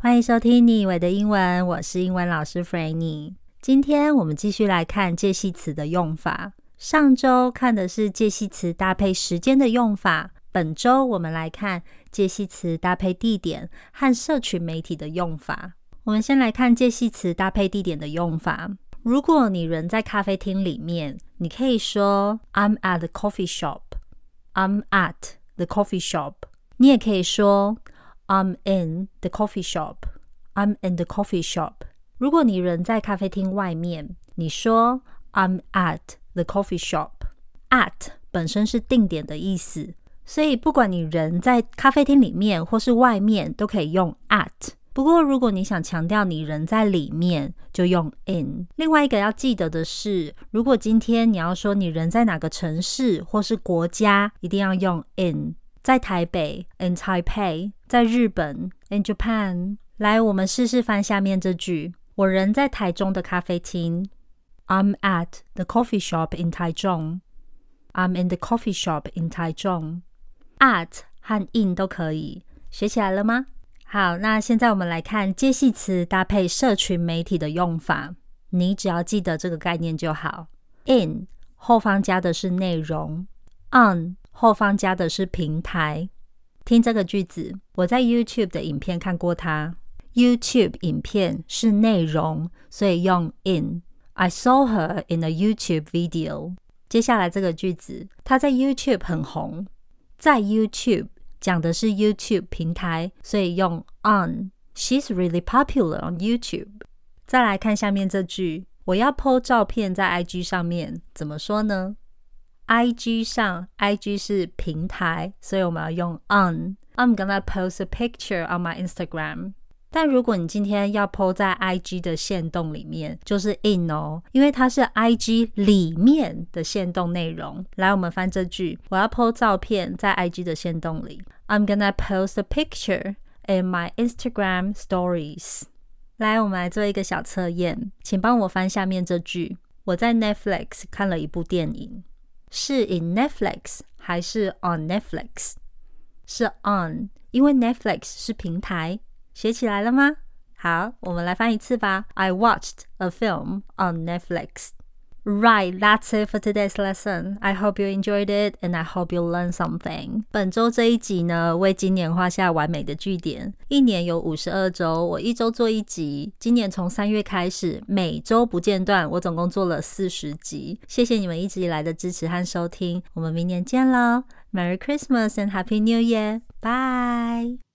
欢迎收听你以为的英文，我是英文老师 Franny。今天我们继续来看介系词的用法。上周看的是介系词搭配时间的用法，本周我们来看介系词搭配地点和社群媒体的用法。我们先来看介系词搭配地点的用法。如果你人在咖啡厅里面，你可以说 I'm at the coffee shop。I'm at the coffee shop。你也可以说 I'm in the coffee shop。I'm in the coffee shop。如果你人在咖啡厅外面，你说 I'm at the coffee shop。at 本身是定点的意思，所以不管你人在咖啡厅里面或是外面，都可以用 at。不过，如果你想强调你人在里面，就用 in。另外一个要记得的是，如果今天你要说你人在哪个城市或是国家，一定要用 in。在台北，in Taipei；在日本，in Japan。来，我们试试翻下面这句：我人在台中的咖啡厅，I'm at the coffee shop in Taichung。I'm in the coffee shop in Taichung。at 和 in 都可以，学起来了吗？好，那现在我们来看介系词搭配社群媒体的用法。你只要记得这个概念就好。In 后方加的是内容，on 后方加的是平台。听这个句子，我在 YouTube 的影片看过它。YouTube 影片是内容，所以用 in。I saw her in a YouTube video。接下来这个句子，她在 YouTube 很红，在 YouTube。讲的是 YouTube 平台，所以用 on。She's really popular on YouTube。再来看下面这句，我要 po 照片在 IG 上面，怎么说呢？IG 上，IG 是平台，所以我们要用 on。I'm gonna post a picture on my Instagram。但如果你今天要 po 在 IG 的限动里面，就是 in 哦，因为它是 IG 里面的限动内容。来，我们翻这句，我要 post 照片在 IG 的限动里。I'm gonna post a picture in my Instagram stories。来，我们来做一个小测验，请帮我翻下面这句。我在 Netflix 看了一部电影，是 in Netflix 还是 on Netflix？是 on，因为 Netflix 是平台。学起来了吗？好，我们来翻一次吧。I watched a film on Netflix. Right, that's it for today's lesson. I hope you enjoyed it, and I hope you learn something. 本周这一集呢，为今年画下完美的句点。一年有五十二周，我一周做一集。今年从三月开始，每周不间断，我总共做了四十集。谢谢你们一直以来的支持和收听，我们明年见喽！Merry Christmas and Happy New Year! Bye!